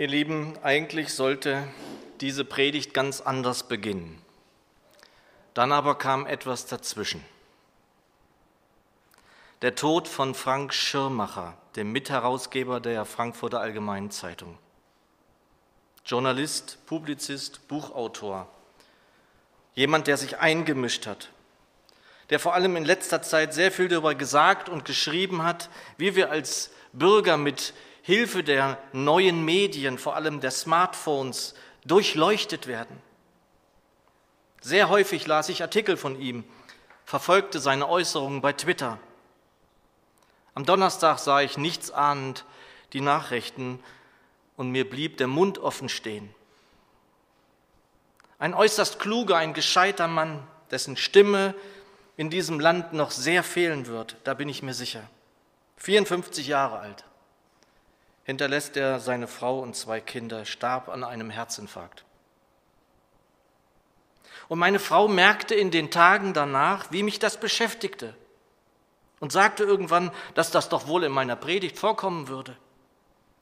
Ihr Lieben, eigentlich sollte diese Predigt ganz anders beginnen. Dann aber kam etwas dazwischen. Der Tod von Frank Schirmacher, dem Mitherausgeber der Frankfurter Allgemeinen Zeitung. Journalist, Publizist, Buchautor. Jemand, der sich eingemischt hat, der vor allem in letzter Zeit sehr viel darüber gesagt und geschrieben hat, wie wir als Bürger mit Hilfe der neuen Medien, vor allem der Smartphones, durchleuchtet werden. Sehr häufig las ich Artikel von ihm, verfolgte seine Äußerungen bei Twitter. Am Donnerstag sah ich nichtsahnend die Nachrichten und mir blieb der Mund offen stehen. Ein äußerst kluger, ein gescheiter Mann, dessen Stimme in diesem Land noch sehr fehlen wird, da bin ich mir sicher. 54 Jahre alt. Hinterlässt er seine Frau und zwei Kinder, starb an einem Herzinfarkt. Und meine Frau merkte in den Tagen danach, wie mich das beschäftigte und sagte irgendwann, dass das doch wohl in meiner Predigt vorkommen würde.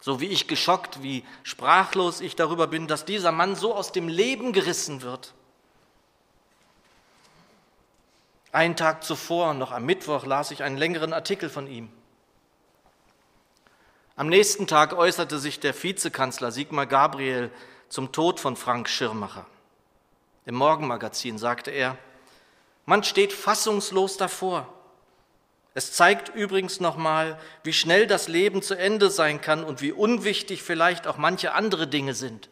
So wie ich geschockt, wie sprachlos ich darüber bin, dass dieser Mann so aus dem Leben gerissen wird. Einen Tag zuvor, noch am Mittwoch, las ich einen längeren Artikel von ihm. Am nächsten Tag äußerte sich der Vizekanzler Sigmar Gabriel zum Tod von Frank Schirmacher. Im Morgenmagazin sagte er, man steht fassungslos davor. Es zeigt übrigens nochmal, wie schnell das Leben zu Ende sein kann und wie unwichtig vielleicht auch manche andere Dinge sind.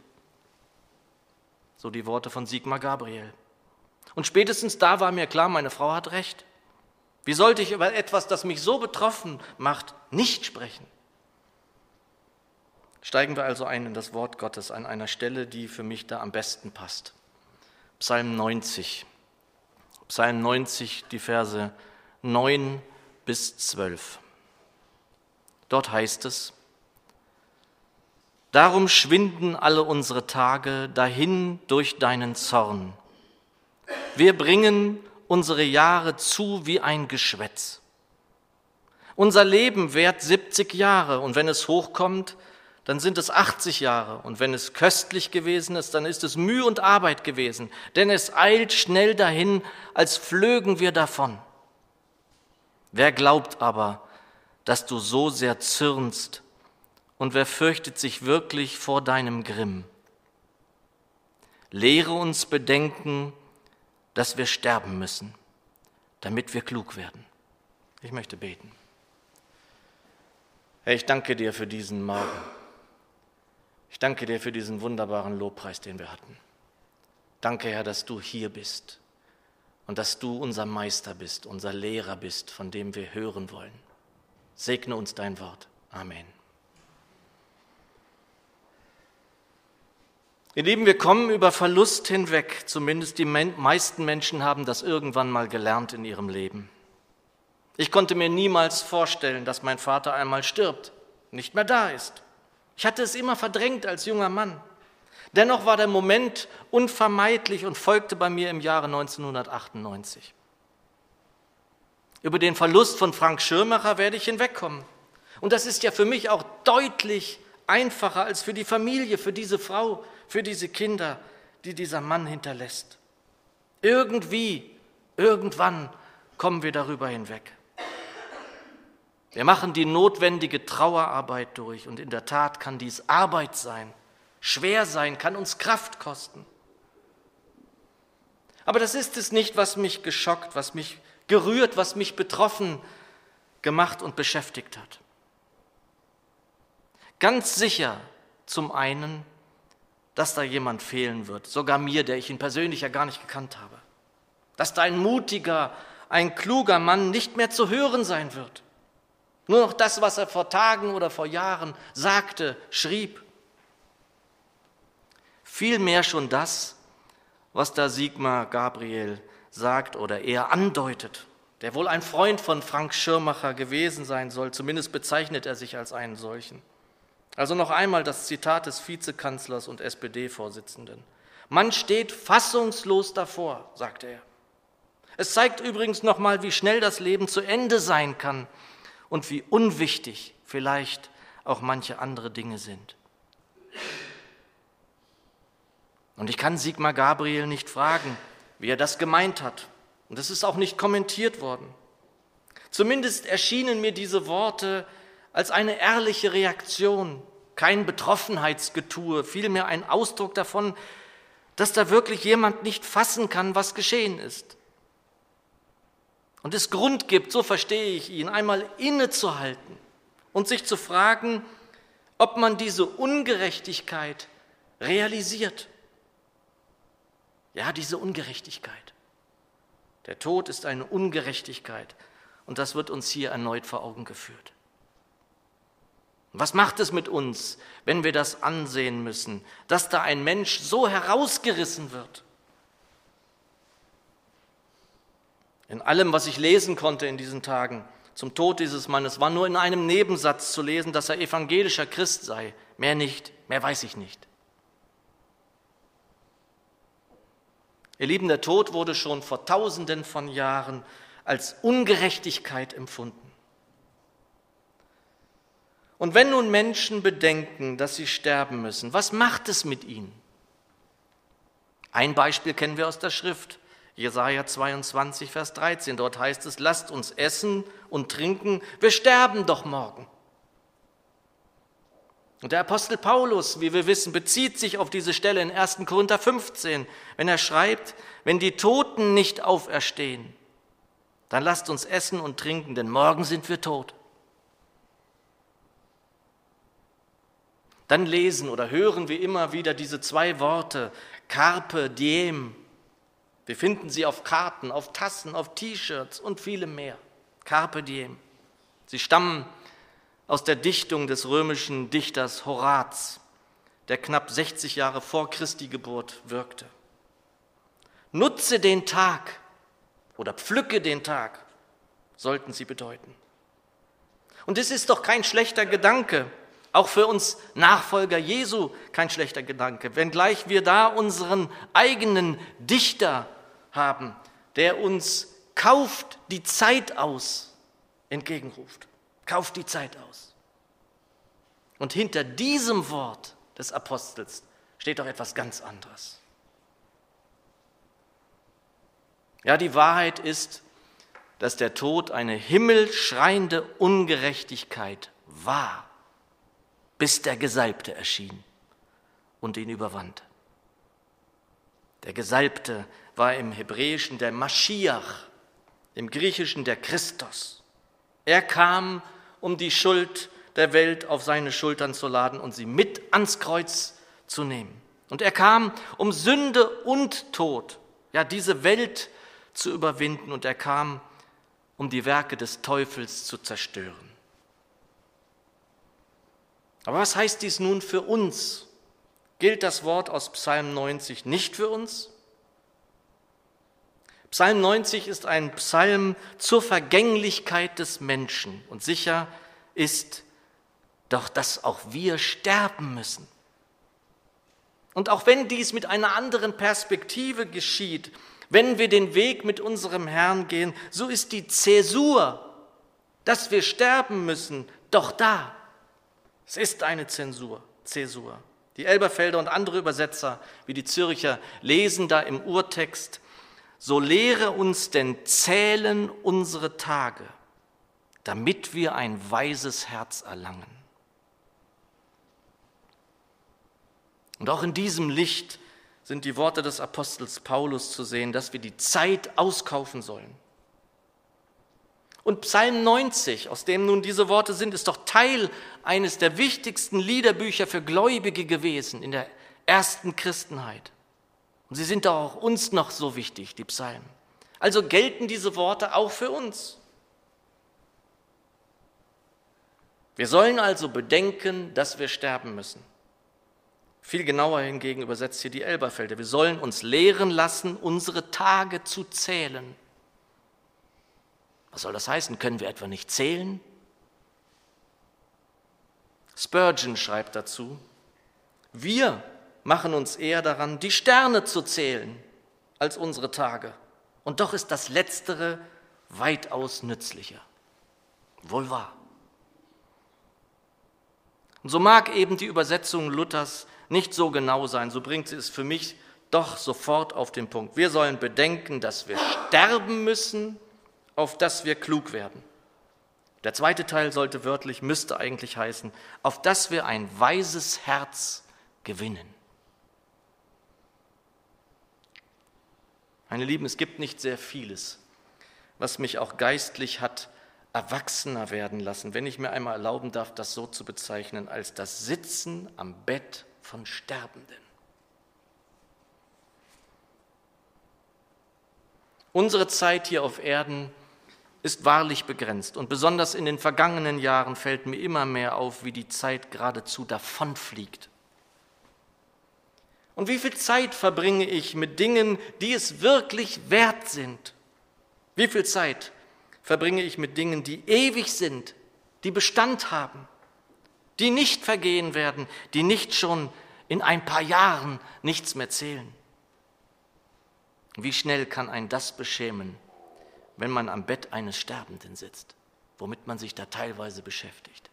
So die Worte von Sigmar Gabriel. Und spätestens da war mir klar, meine Frau hat recht. Wie sollte ich über etwas, das mich so betroffen macht, nicht sprechen? Steigen wir also ein in das Wort Gottes an einer Stelle, die für mich da am besten passt. Psalm 90. Psalm 90, die Verse 9 bis 12. Dort heißt es, Darum schwinden alle unsere Tage dahin durch deinen Zorn wir bringen unsere Jahre zu wie ein Geschwätz. Unser Leben währt 70 Jahre und wenn es hochkommt, dann sind es 80 Jahre. Und wenn es köstlich gewesen ist, dann ist es Mühe und Arbeit gewesen, denn es eilt schnell dahin, als flögen wir davon. Wer glaubt aber, dass du so sehr zürnst und wer fürchtet sich wirklich vor deinem Grimm? Lehre uns bedenken, dass wir sterben müssen, damit wir klug werden. Ich möchte beten. Herr, ich danke dir für diesen Morgen. Ich danke dir für diesen wunderbaren Lobpreis, den wir hatten. Danke, Herr, dass du hier bist und dass du unser Meister bist, unser Lehrer bist, von dem wir hören wollen. Segne uns dein Wort. Amen. Ihr Lieben, wir kommen über Verlust hinweg. Zumindest die meisten Menschen haben das irgendwann mal gelernt in ihrem Leben. Ich konnte mir niemals vorstellen, dass mein Vater einmal stirbt, nicht mehr da ist. Ich hatte es immer verdrängt als junger Mann. Dennoch war der Moment unvermeidlich und folgte bei mir im Jahre 1998. Über den Verlust von Frank Schirmacher werde ich hinwegkommen. Und das ist ja für mich auch deutlich einfacher als für die Familie, für diese Frau, für diese Kinder, die dieser Mann hinterlässt. Irgendwie, irgendwann kommen wir darüber hinweg. Wir machen die notwendige Trauerarbeit durch und in der Tat kann dies Arbeit sein, schwer sein, kann uns Kraft kosten. Aber das ist es nicht, was mich geschockt, was mich gerührt, was mich betroffen gemacht und beschäftigt hat. Ganz sicher zum einen dass da jemand fehlen wird, sogar mir, der ich ihn persönlich ja gar nicht gekannt habe. Dass da ein mutiger, ein kluger Mann nicht mehr zu hören sein wird. Nur noch das, was er vor Tagen oder vor Jahren sagte, schrieb. Vielmehr schon das, was da Sigmar Gabriel sagt oder eher andeutet, der wohl ein Freund von Frank Schirmacher gewesen sein soll, zumindest bezeichnet er sich als einen solchen. Also noch einmal das Zitat des Vizekanzlers und SPD-Vorsitzenden. Man steht fassungslos davor, sagte er. Es zeigt übrigens nochmal, wie schnell das Leben zu Ende sein kann und wie unwichtig vielleicht auch manche andere Dinge sind. Und ich kann Sigmar Gabriel nicht fragen, wie er das gemeint hat. Und es ist auch nicht kommentiert worden. Zumindest erschienen mir diese Worte als eine ehrliche Reaktion, kein Betroffenheitsgetue, vielmehr ein Ausdruck davon, dass da wirklich jemand nicht fassen kann, was geschehen ist. Und es Grund gibt, so verstehe ich ihn, einmal innezuhalten und sich zu fragen, ob man diese Ungerechtigkeit realisiert. Ja, diese Ungerechtigkeit. Der Tod ist eine Ungerechtigkeit und das wird uns hier erneut vor Augen geführt. Was macht es mit uns, wenn wir das ansehen müssen, dass da ein Mensch so herausgerissen wird? In allem, was ich lesen konnte in diesen Tagen zum Tod dieses Mannes, war nur in einem Nebensatz zu lesen, dass er evangelischer Christ sei. Mehr nicht, mehr weiß ich nicht. Ihr Lieben, der Tod wurde schon vor tausenden von Jahren als Ungerechtigkeit empfunden. Und wenn nun Menschen bedenken, dass sie sterben müssen, was macht es mit ihnen? Ein Beispiel kennen wir aus der Schrift. Jesaja 22, Vers 13. Dort heißt es: Lasst uns essen und trinken, wir sterben doch morgen. Und der Apostel Paulus, wie wir wissen, bezieht sich auf diese Stelle in 1. Korinther 15, wenn er schreibt: Wenn die Toten nicht auferstehen, dann lasst uns essen und trinken, denn morgen sind wir tot. Dann lesen oder hören wir immer wieder diese zwei Worte, Carpe diem. Wir finden sie auf Karten, auf Tassen, auf T-Shirts und viele mehr. Carpe diem. Sie stammen aus der Dichtung des römischen Dichters Horaz, der knapp 60 Jahre vor Christi Geburt wirkte. Nutze den Tag oder pflücke den Tag, sollten sie bedeuten. Und es ist doch kein schlechter Gedanke, auch für uns Nachfolger Jesu kein schlechter Gedanke, wenngleich wir da unseren eigenen Dichter haben, der uns kauft die Zeit aus entgegenruft. Kauft die Zeit aus. Und hinter diesem Wort des Apostels steht doch etwas ganz anderes. Ja, die Wahrheit ist, dass der Tod eine himmelschreiende Ungerechtigkeit war bis der Gesalbte erschien und ihn überwand. Der Gesalbte war im Hebräischen der Maschiach, im Griechischen der Christus. Er kam, um die Schuld der Welt auf seine Schultern zu laden und sie mit ans Kreuz zu nehmen. Und er kam, um Sünde und Tod, ja diese Welt zu überwinden. Und er kam, um die Werke des Teufels zu zerstören. Aber was heißt dies nun für uns? Gilt das Wort aus Psalm 90 nicht für uns? Psalm 90 ist ein Psalm zur Vergänglichkeit des Menschen und sicher ist doch, dass auch wir sterben müssen. Und auch wenn dies mit einer anderen Perspektive geschieht, wenn wir den Weg mit unserem Herrn gehen, so ist die Zäsur, dass wir sterben müssen, doch da. Es ist eine Zensur, Zäsur. Die Elberfelder und andere Übersetzer, wie die Zürcher, lesen da im Urtext, so lehre uns denn zählen unsere Tage, damit wir ein weises Herz erlangen. Und auch in diesem Licht sind die Worte des Apostels Paulus zu sehen, dass wir die Zeit auskaufen sollen. Und Psalm 90, aus dem nun diese Worte sind, ist doch Teil eines der wichtigsten Liederbücher für Gläubige gewesen in der ersten Christenheit. Und sie sind auch uns noch so wichtig, die Psalmen. Also gelten diese Worte auch für uns. Wir sollen also bedenken, dass wir sterben müssen. Viel genauer hingegen übersetzt hier die Elberfelder. Wir sollen uns lehren lassen, unsere Tage zu zählen. Was soll das heißen? Können wir etwa nicht zählen? Spurgeon schreibt dazu, wir machen uns eher daran, die Sterne zu zählen, als unsere Tage. Und doch ist das Letztere weitaus nützlicher. Wohl wahr. Und so mag eben die Übersetzung Luthers nicht so genau sein, so bringt sie es für mich doch sofort auf den Punkt. Wir sollen bedenken, dass wir sterben müssen, auf dass wir klug werden. Der zweite Teil sollte wörtlich, müsste eigentlich heißen, auf dass wir ein weises Herz gewinnen. Meine Lieben, es gibt nicht sehr vieles, was mich auch geistlich hat erwachsener werden lassen, wenn ich mir einmal erlauben darf, das so zu bezeichnen, als das Sitzen am Bett von Sterbenden. Unsere Zeit hier auf Erden ist wahrlich begrenzt und besonders in den vergangenen Jahren fällt mir immer mehr auf, wie die Zeit geradezu davonfliegt. Und wie viel Zeit verbringe ich mit Dingen, die es wirklich wert sind? Wie viel Zeit verbringe ich mit Dingen, die ewig sind, die Bestand haben, die nicht vergehen werden, die nicht schon in ein paar Jahren nichts mehr zählen? Wie schnell kann ein das beschämen, wenn man am Bett eines Sterbenden sitzt, womit man sich da teilweise beschäftigt?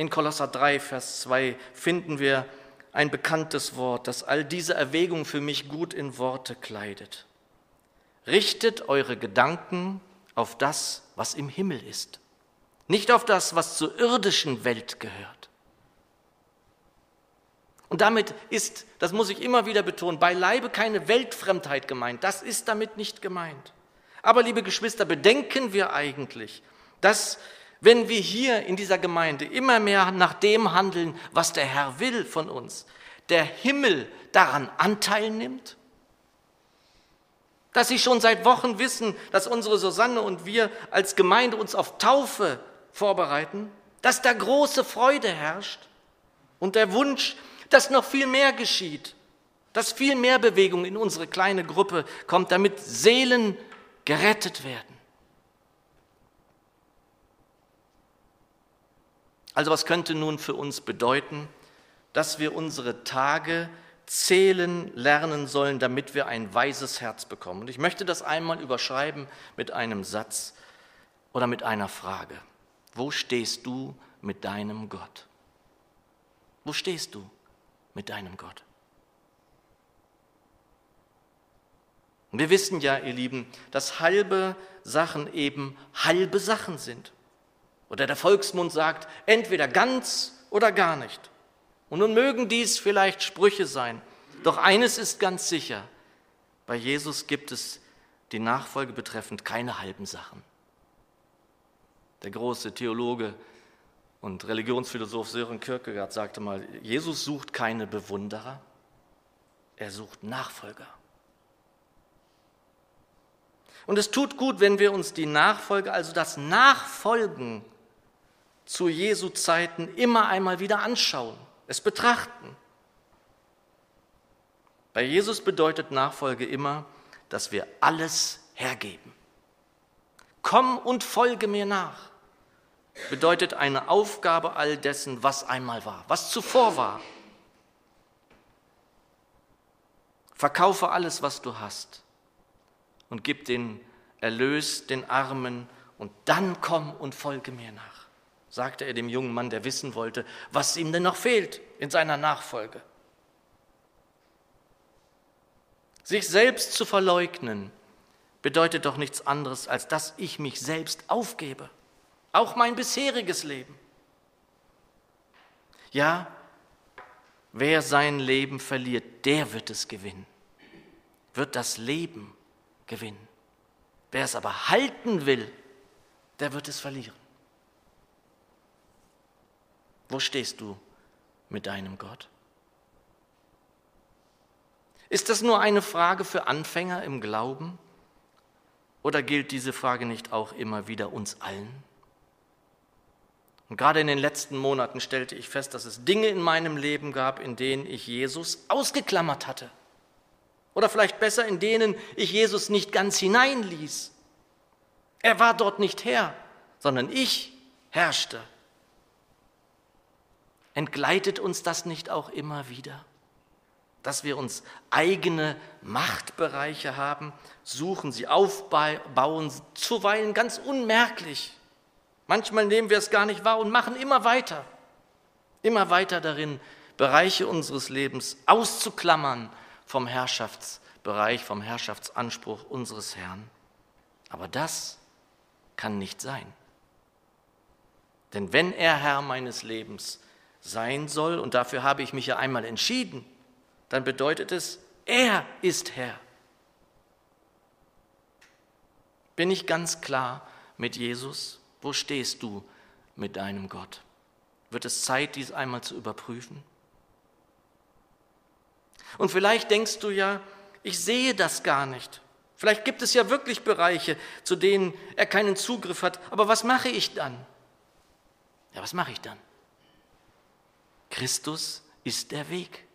In Kolosser 3, Vers 2 finden wir ein bekanntes Wort, das all diese Erwägungen für mich gut in Worte kleidet. Richtet eure Gedanken auf das, was im Himmel ist, nicht auf das, was zur irdischen Welt gehört. Und damit ist, das muss ich immer wieder betonen, beileibe keine Weltfremdheit gemeint. Das ist damit nicht gemeint. Aber liebe Geschwister, bedenken wir eigentlich, dass wenn wir hier in dieser Gemeinde immer mehr nach dem handeln, was der Herr will von uns, der Himmel daran Anteil nimmt? Dass Sie schon seit Wochen wissen, dass unsere Susanne und wir als Gemeinde uns auf Taufe vorbereiten, dass da große Freude herrscht und der Wunsch, dass noch viel mehr geschieht, dass viel mehr Bewegung in unsere kleine Gruppe kommt, damit Seelen gerettet werden. Also was könnte nun für uns bedeuten, dass wir unsere Tage zählen lernen sollen, damit wir ein weises Herz bekommen? Und ich möchte das einmal überschreiben mit einem Satz oder mit einer Frage. Wo stehst du mit deinem Gott? Wo stehst du mit deinem Gott? Wir wissen ja, ihr Lieben, dass halbe Sachen eben halbe Sachen sind. Oder der Volksmund sagt, entweder ganz oder gar nicht. Und nun mögen dies vielleicht Sprüche sein, doch eines ist ganz sicher, bei Jesus gibt es die Nachfolge betreffend keine halben Sachen. Der große Theologe und Religionsphilosoph Sören Kierkegaard sagte mal, Jesus sucht keine Bewunderer, er sucht Nachfolger. Und es tut gut, wenn wir uns die Nachfolge, also das Nachfolgen zu Jesu Zeiten immer einmal wieder anschauen, es betrachten. Bei Jesus bedeutet Nachfolge immer, dass wir alles hergeben. Komm und folge mir nach bedeutet eine Aufgabe all dessen, was einmal war, was zuvor war. Verkaufe alles, was du hast und gib den Erlös den Armen und dann komm und folge mir nach sagte er dem jungen Mann, der wissen wollte, was ihm denn noch fehlt in seiner Nachfolge. Sich selbst zu verleugnen bedeutet doch nichts anderes, als dass ich mich selbst aufgebe, auch mein bisheriges Leben. Ja, wer sein Leben verliert, der wird es gewinnen, wird das Leben gewinnen. Wer es aber halten will, der wird es verlieren. Wo stehst du mit deinem Gott? Ist das nur eine Frage für Anfänger im Glauben? Oder gilt diese Frage nicht auch immer wieder uns allen? Und gerade in den letzten Monaten stellte ich fest, dass es Dinge in meinem Leben gab, in denen ich Jesus ausgeklammert hatte. Oder vielleicht besser, in denen ich Jesus nicht ganz hineinließ. Er war dort nicht Herr, sondern ich herrschte. Entgleitet uns das nicht auch immer wieder? Dass wir uns eigene Machtbereiche haben, suchen sie aufbauen, zuweilen ganz unmerklich. Manchmal nehmen wir es gar nicht wahr und machen immer weiter, immer weiter darin, Bereiche unseres Lebens auszuklammern vom Herrschaftsbereich, vom Herrschaftsanspruch unseres Herrn. Aber das kann nicht sein. Denn wenn er Herr meines Lebens sein soll, und dafür habe ich mich ja einmal entschieden, dann bedeutet es, er ist Herr. Bin ich ganz klar mit Jesus? Wo stehst du mit deinem Gott? Wird es Zeit, dies einmal zu überprüfen? Und vielleicht denkst du ja, ich sehe das gar nicht. Vielleicht gibt es ja wirklich Bereiche, zu denen er keinen Zugriff hat. Aber was mache ich dann? Ja, was mache ich dann? Christus ist der Weg.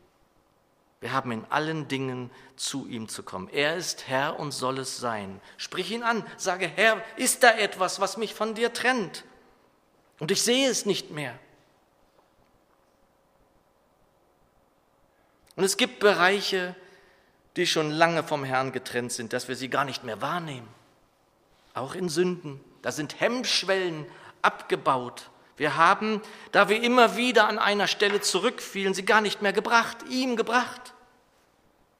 Wir haben in allen Dingen zu ihm zu kommen. Er ist Herr und soll es sein. Sprich ihn an, sage, Herr, ist da etwas, was mich von dir trennt? Und ich sehe es nicht mehr. Und es gibt Bereiche, die schon lange vom Herrn getrennt sind, dass wir sie gar nicht mehr wahrnehmen. Auch in Sünden. Da sind Hemmschwellen abgebaut. Wir haben, da wir immer wieder an einer Stelle zurückfielen, sie gar nicht mehr gebracht, ihm gebracht.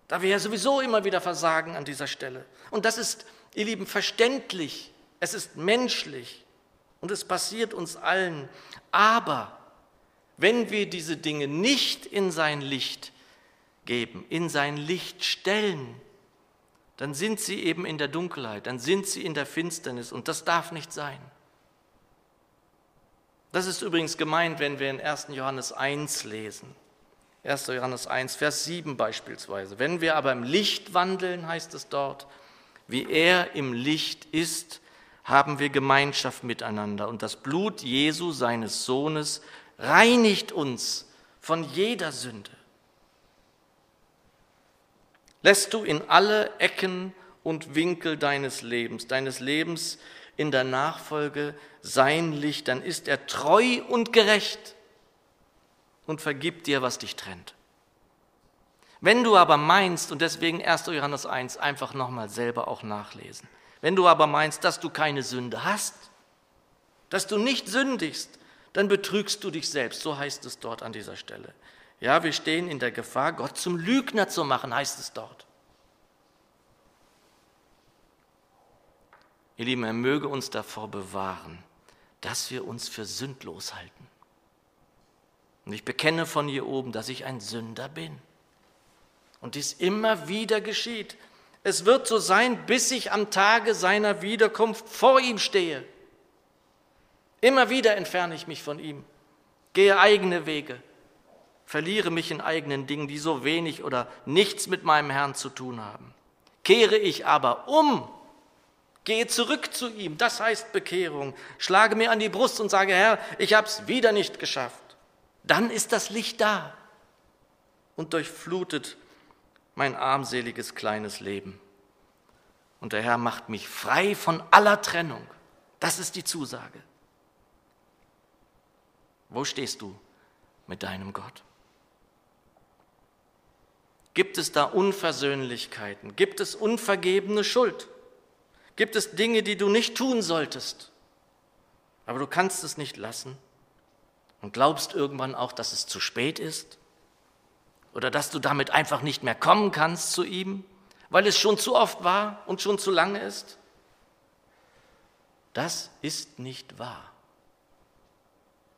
Da wir ja sowieso immer wieder versagen an dieser Stelle. Und das ist, ihr Lieben, verständlich. Es ist menschlich. Und es passiert uns allen. Aber wenn wir diese Dinge nicht in sein Licht geben, in sein Licht stellen, dann sind sie eben in der Dunkelheit, dann sind sie in der Finsternis und das darf nicht sein. Das ist übrigens gemeint, wenn wir in 1. Johannes 1 lesen. 1. Johannes 1, Vers 7 beispielsweise. Wenn wir aber im Licht wandeln, heißt es dort, wie er im Licht ist, haben wir Gemeinschaft miteinander. Und das Blut Jesu, seines Sohnes, reinigt uns von jeder Sünde. Lässt du in alle Ecken und Winkel deines Lebens, deines Lebens in der Nachfolge sein Licht, dann ist er treu und gerecht und vergibt dir, was dich trennt. Wenn du aber meinst, und deswegen 1. Johannes 1 einfach nochmal selber auch nachlesen, wenn du aber meinst, dass du keine Sünde hast, dass du nicht sündigst, dann betrügst du dich selbst. So heißt es dort an dieser Stelle. Ja, wir stehen in der Gefahr, Gott zum Lügner zu machen, heißt es dort. Ihr Lieben, er möge uns davor bewahren, dass wir uns für sündlos halten. Und ich bekenne von hier oben, dass ich ein Sünder bin. Und dies immer wieder geschieht. Es wird so sein, bis ich am Tage seiner Wiederkunft vor ihm stehe. Immer wieder entferne ich mich von ihm, gehe eigene Wege, verliere mich in eigenen Dingen, die so wenig oder nichts mit meinem Herrn zu tun haben. Kehre ich aber um Gehe zurück zu ihm, das heißt Bekehrung. Schlage mir an die Brust und sage, Herr, ich habe es wieder nicht geschafft. Dann ist das Licht da und durchflutet mein armseliges kleines Leben. Und der Herr macht mich frei von aller Trennung. Das ist die Zusage. Wo stehst du mit deinem Gott? Gibt es da Unversöhnlichkeiten? Gibt es unvergebene Schuld? Gibt es Dinge, die du nicht tun solltest, aber du kannst es nicht lassen und glaubst irgendwann auch, dass es zu spät ist oder dass du damit einfach nicht mehr kommen kannst zu ihm, weil es schon zu oft war und schon zu lange ist? Das ist nicht wahr.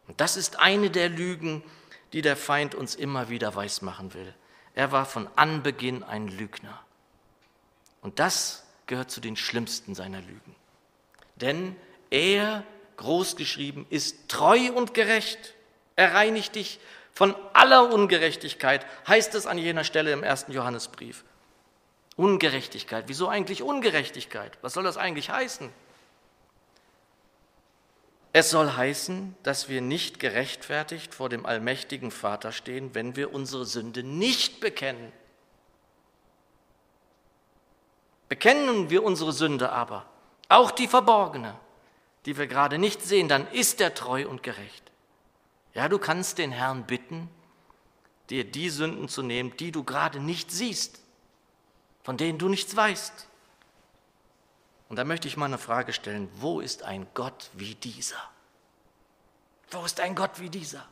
Und das ist eine der Lügen, die der Feind uns immer wieder weismachen will. Er war von Anbeginn ein Lügner. Und das gehört zu den schlimmsten seiner Lügen. Denn er, großgeschrieben, ist treu und gerecht. Er reinigt dich von aller Ungerechtigkeit, heißt es an jener Stelle im ersten Johannesbrief. Ungerechtigkeit. Wieso eigentlich Ungerechtigkeit? Was soll das eigentlich heißen? Es soll heißen, dass wir nicht gerechtfertigt vor dem allmächtigen Vater stehen, wenn wir unsere Sünde nicht bekennen. Bekennen wir unsere Sünde aber, auch die verborgene, die wir gerade nicht sehen, dann ist er treu und gerecht. Ja, du kannst den Herrn bitten, dir die Sünden zu nehmen, die du gerade nicht siehst, von denen du nichts weißt. Und da möchte ich mal eine Frage stellen, wo ist ein Gott wie dieser? Wo ist ein Gott wie dieser?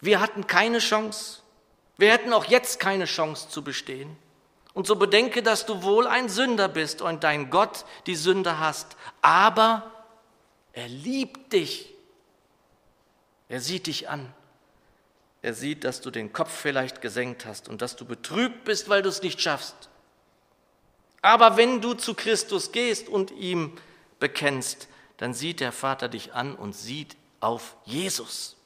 Wir hatten keine Chance. Wir hätten auch jetzt keine Chance zu bestehen. Und so bedenke, dass du wohl ein Sünder bist und dein Gott die Sünde hast. Aber er liebt dich. Er sieht dich an. Er sieht, dass du den Kopf vielleicht gesenkt hast und dass du betrübt bist, weil du es nicht schaffst. Aber wenn du zu Christus gehst und ihm bekennst, dann sieht der Vater dich an und sieht auf Jesus.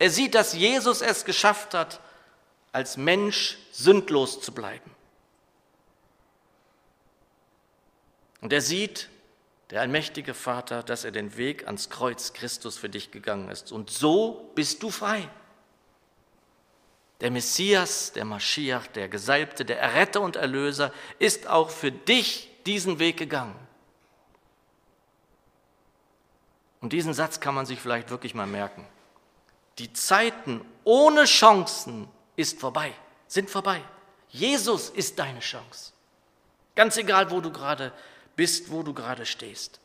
Er sieht, dass Jesus es geschafft hat, als Mensch sündlos zu bleiben. Und er sieht, der allmächtige Vater, dass er den Weg ans Kreuz Christus für dich gegangen ist. Und so bist du frei. Der Messias, der Maschiach, der Gesalbte, der Erretter und Erlöser ist auch für dich diesen Weg gegangen. Und diesen Satz kann man sich vielleicht wirklich mal merken. Die Zeiten ohne Chancen ist vorbei, sind vorbei. Jesus ist deine Chance. Ganz egal, wo du gerade bist, wo du gerade stehst.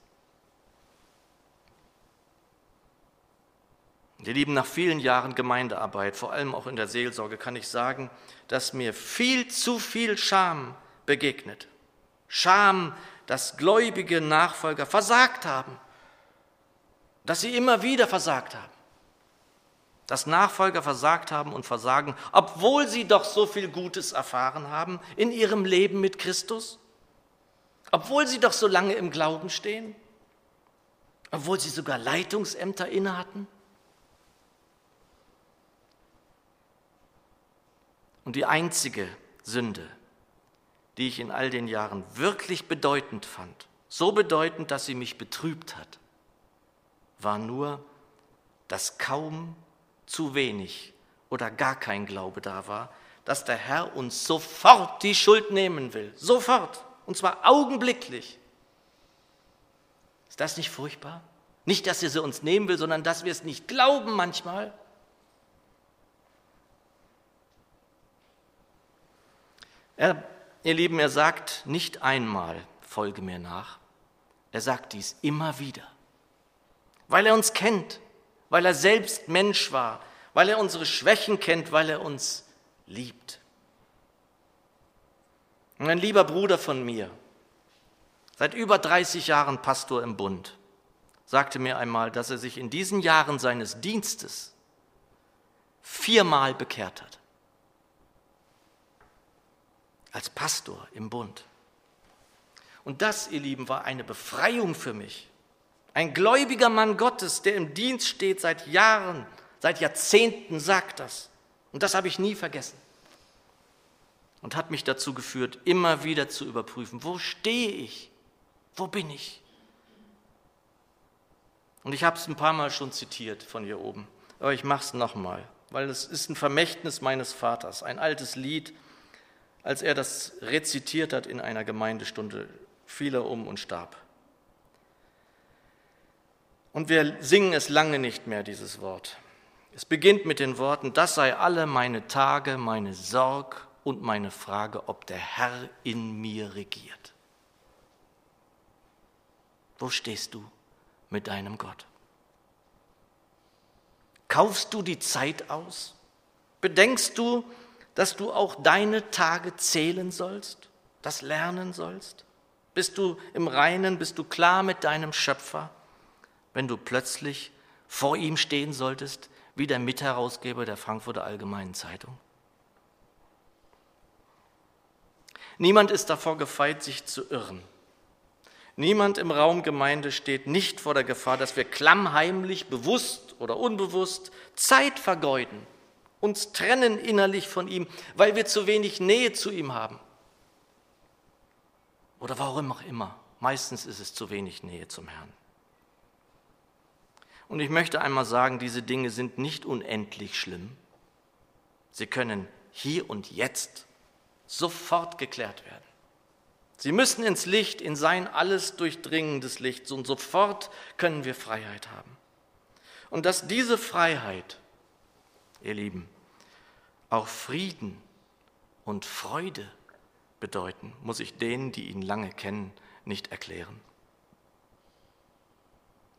Ihr Lieben, nach vielen Jahren Gemeindearbeit, vor allem auch in der Seelsorge, kann ich sagen, dass mir viel zu viel Scham begegnet. Scham, dass gläubige Nachfolger versagt haben, dass sie immer wieder versagt haben, dass Nachfolger versagt haben und versagen, obwohl sie doch so viel Gutes erfahren haben in ihrem Leben mit Christus, obwohl sie doch so lange im Glauben stehen, obwohl sie sogar Leitungsämter innehatten. Und die einzige Sünde, die ich in all den Jahren wirklich bedeutend fand, so bedeutend, dass sie mich betrübt hat, war nur, dass kaum zu wenig oder gar kein Glaube da war, dass der Herr uns sofort die Schuld nehmen will. Sofort. Und zwar augenblicklich. Ist das nicht furchtbar? Nicht, dass er sie uns nehmen will, sondern dass wir es nicht glauben manchmal. Er, ihr Lieben, er sagt nicht einmal, folge mir nach. Er sagt dies immer wieder, weil er uns kennt, weil er selbst Mensch war, weil er unsere Schwächen kennt, weil er uns liebt. Und ein lieber Bruder von mir, seit über 30 Jahren Pastor im Bund, sagte mir einmal, dass er sich in diesen Jahren seines Dienstes viermal bekehrt hat als Pastor im Bund. Und das, ihr Lieben, war eine Befreiung für mich. Ein gläubiger Mann Gottes, der im Dienst steht seit Jahren, seit Jahrzehnten, sagt das. Und das habe ich nie vergessen. Und hat mich dazu geführt, immer wieder zu überprüfen, wo stehe ich? Wo bin ich? Und ich habe es ein paar Mal schon zitiert von hier oben, aber ich mache es nochmal, weil es ist ein Vermächtnis meines Vaters, ein altes Lied, als er das rezitiert hat in einer Gemeindestunde, fiel er um und starb. Und wir singen es lange nicht mehr, dieses Wort. Es beginnt mit den Worten, das sei alle meine Tage, meine Sorg und meine Frage, ob der Herr in mir regiert. Wo stehst du mit deinem Gott? Kaufst du die Zeit aus? Bedenkst du, dass du auch deine Tage zählen sollst, das lernen sollst? Bist du im Reinen, bist du klar mit deinem Schöpfer, wenn du plötzlich vor ihm stehen solltest, wie der Mitherausgeber der Frankfurter Allgemeinen Zeitung? Niemand ist davor gefeit, sich zu irren. Niemand im Raum Gemeinde steht nicht vor der Gefahr, dass wir klammheimlich, bewusst oder unbewusst Zeit vergeuden uns trennen innerlich von ihm, weil wir zu wenig Nähe zu ihm haben. Oder warum auch immer. Meistens ist es zu wenig Nähe zum Herrn. Und ich möchte einmal sagen, diese Dinge sind nicht unendlich schlimm. Sie können hier und jetzt sofort geklärt werden. Sie müssen ins Licht, in sein alles durchdringendes Licht, und sofort können wir Freiheit haben. Und dass diese Freiheit, ihr Lieben, auch Frieden und Freude bedeuten, muss ich denen, die ihn lange kennen, nicht erklären.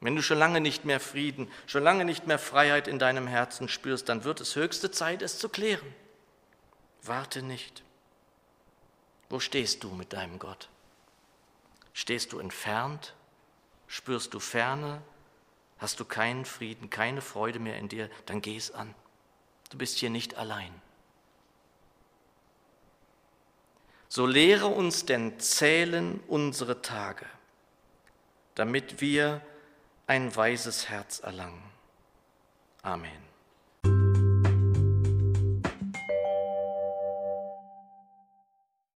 Wenn du schon lange nicht mehr Frieden, schon lange nicht mehr Freiheit in deinem Herzen spürst, dann wird es höchste Zeit, es zu klären. Warte nicht. Wo stehst du mit deinem Gott? Stehst du entfernt? Spürst du Ferne? Hast du keinen Frieden, keine Freude mehr in dir? Dann geh es an. Du bist hier nicht allein. So lehre uns denn zählen unsere Tage, damit wir ein weises Herz erlangen. Amen.